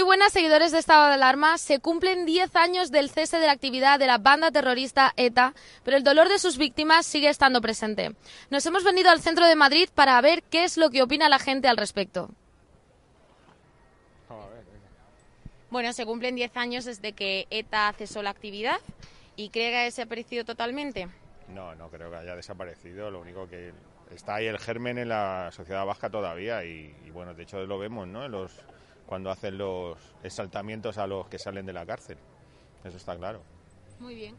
Muy buenas seguidores de Estado de Alarma. Se cumplen 10 años del cese de la actividad de la banda terrorista ETA, pero el dolor de sus víctimas sigue estando presente. Nos hemos venido al centro de Madrid para ver qué es lo que opina la gente al respecto. Bueno, se cumplen 10 años desde que ETA cesó la actividad y cree que ha desaparecido totalmente. No, no creo que haya desaparecido. Lo único que está ahí el germen en la sociedad vasca todavía y, y bueno, de hecho lo vemos, ¿no? En los cuando hacen los exaltamientos a los que salen de la cárcel. Eso está claro. Muy bien.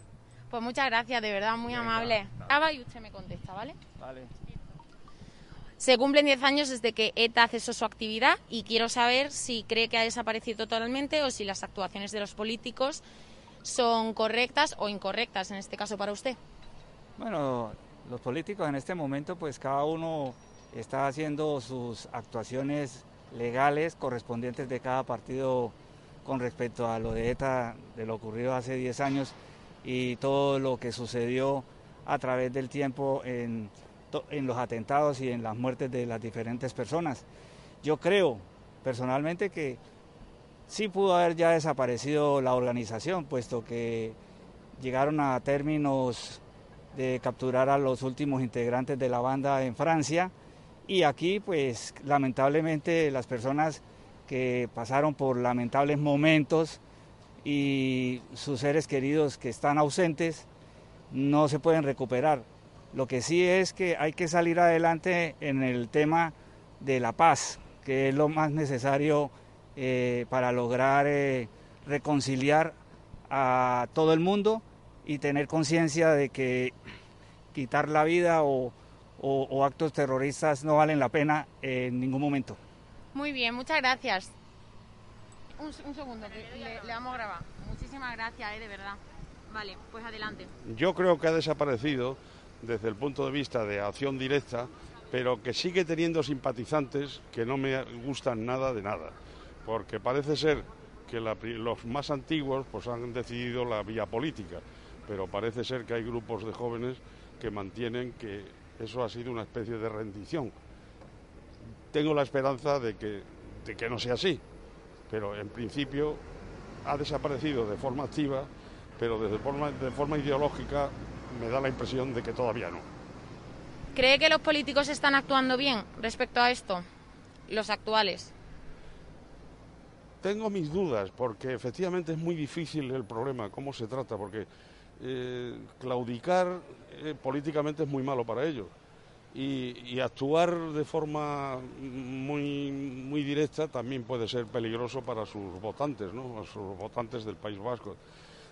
Pues muchas gracias, de verdad, muy Venga, amable. Ava y usted me contesta, ¿vale? Vale. Se cumplen 10 años desde que ETA cesó su actividad y quiero saber si cree que ha desaparecido totalmente o si las actuaciones de los políticos son correctas o incorrectas, en este caso para usted. Bueno, los políticos en este momento, pues cada uno está haciendo sus actuaciones legales correspondientes de cada partido con respecto a lo de ETA, de lo ocurrido hace 10 años y todo lo que sucedió a través del tiempo en, en los atentados y en las muertes de las diferentes personas. Yo creo personalmente que sí pudo haber ya desaparecido la organización, puesto que llegaron a términos de capturar a los últimos integrantes de la banda en Francia y aquí pues lamentablemente las personas que pasaron por lamentables momentos y sus seres queridos que están ausentes no se pueden recuperar. Lo que sí es que hay que salir adelante en el tema de la paz, que es lo más necesario eh, para lograr eh, reconciliar a todo el mundo y tener conciencia de que quitar la vida o, o- o actos terroristas no valen la pena en ningún momento. Muy bien, muchas gracias. Un, un segundo, que le, le vamos a grabar. Muchísimas gracias, eh, de verdad. Vale, pues adelante. Yo creo que ha desaparecido desde el punto de vista de acción directa, pero que sigue teniendo simpatizantes que no me gustan nada de nada, porque parece ser que la pri- los más antiguos pues han decidido la vía política, pero parece ser que hay grupos de jóvenes que mantienen que eso ha sido una especie de rendición. Tengo la esperanza de que, de que no sea así, pero en principio ha desaparecido de forma activa, pero desde forma, de forma ideológica me da la impresión de que todavía no. ¿Cree que los políticos están actuando bien respecto a esto? Los actuales. Tengo mis dudas, porque efectivamente es muy difícil el problema, cómo se trata, porque eh, claudicar eh, políticamente es muy malo para ellos. Y, y actuar de forma muy, muy directa también puede ser peligroso para sus votantes, ¿no? A sus votantes del País Vasco.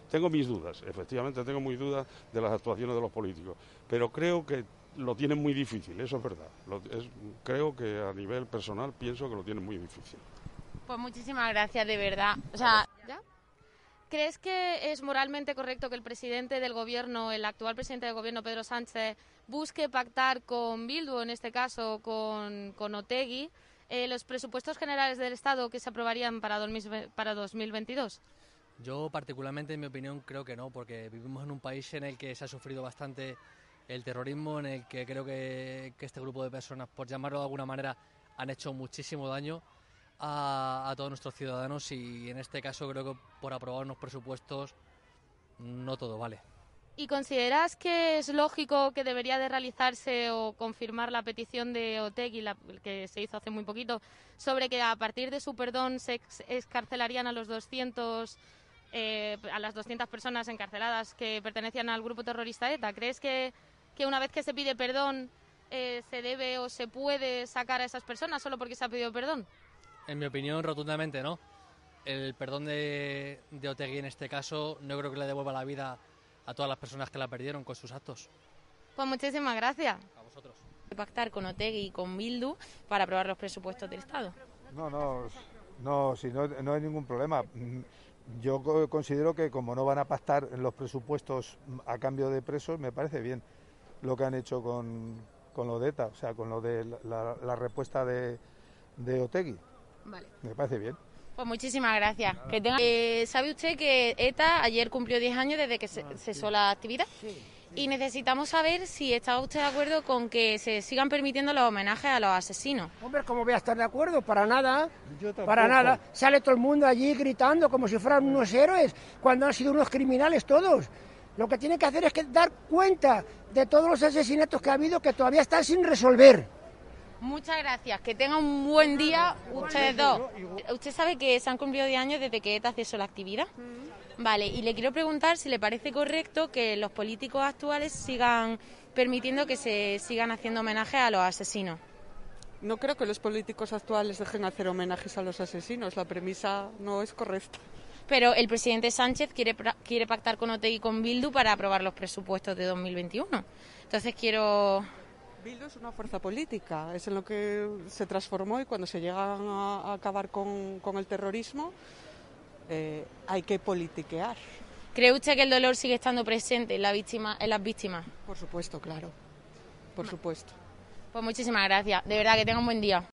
Tengo mis dudas, efectivamente tengo mis dudas de las actuaciones de los políticos, pero creo que lo tienen muy difícil, eso es verdad. Lo- es- creo que a nivel personal pienso que lo tienen muy difícil. Pues muchísimas gracias, de verdad. O sea, ¿Ya? ¿Crees que es moralmente correcto que el presidente del gobierno, el actual presidente del gobierno, Pedro Sánchez, busque pactar con Bildu, en este caso con, con Otegui, eh, los presupuestos generales del Estado que se aprobarían para, 2000 para 2022? Yo particularmente, en mi opinión, creo que no, porque vivimos en un país en el que se ha sufrido bastante el terrorismo, en el que creo que, que este grupo de personas, por llamarlo de alguna manera, han hecho muchísimo daño a, todos nuestros ciudadanos y en este caso creo que por aprobar unos presupuestos no todo vale. ¿Y consideras que es lógico que debería de realizarse o confirmar la petición de Otegui, la, que se hizo hace muy poquito, sobre que a partir de su perdón se ex- escarcelarían a los 200 eh, a las 200 personas encarceladas que pertenecían al grupo terrorista ETA. ¿Crees que, que una vez que se pide perdón eh, se debe o se puede sacar a esas personas solo porque se ha pedido perdón? En mi opinión, rotundamente no. El perdón de, de Otegui en este caso no creo que le devuelva la vida a todas las personas que la perdieron con sus actos. Pues muchísimas gracias. A vosotros. Pactar con Otegui y con Bildu para aprobar los presupuestos del Estado. No, no, no, si no, no hay ningún problema. Yo co- considero que como no van a pactar en los presupuestos a cambio de presos, me parece bien lo que han hecho con, con lo de ETA, o sea, con lo de la, la- la respuesta de, de Otegui. Vale. Me parece bien. Pues muchísimas gracias. Que tenga- Eh, ¿Sabe usted que ETA ayer cumplió 10 años desde que se cesó la actividad? Y necesitamos saber si está usted de acuerdo con que se sigan permitiendo los homenajes a los asesinos. Hombre, ¿cómo voy a estar de acuerdo? Para nada. Para nada. Sale todo el mundo allí gritando como si fueran unos héroes, cuando han sido unos criminales todos. Lo que tienen que hacer es que dar cuenta de todos los asesinatos que ha habido que todavía están sin resolver. Muchas gracias. Que tenga un buen día ustedes dos. Usted sabe que se han cumplido 10 años desde que ETA cesó la actividad. Vale, y le quiero preguntar si le parece correcto que los políticos actuales sigan permitiendo que se sigan haciendo homenajes a los asesinos. No creo que los políticos actuales dejen hacer homenajes a los asesinos. La premisa no es correcta. Pero el presidente Sánchez quiere, pra- quiere pactar con Otegi y con Bildu para aprobar los presupuestos de 2021. Entonces quiero... Bildu es una fuerza política, es en lo que se transformó y cuando se llegan a, acabar con, con el terrorismo eh, hay que politiquear. ¿Cree usted que el dolor sigue estando presente en, la víctima, en las víctimas? Por supuesto, claro. Por supuesto. Pues muchísimas gracias. De verdad que tenga un buen día.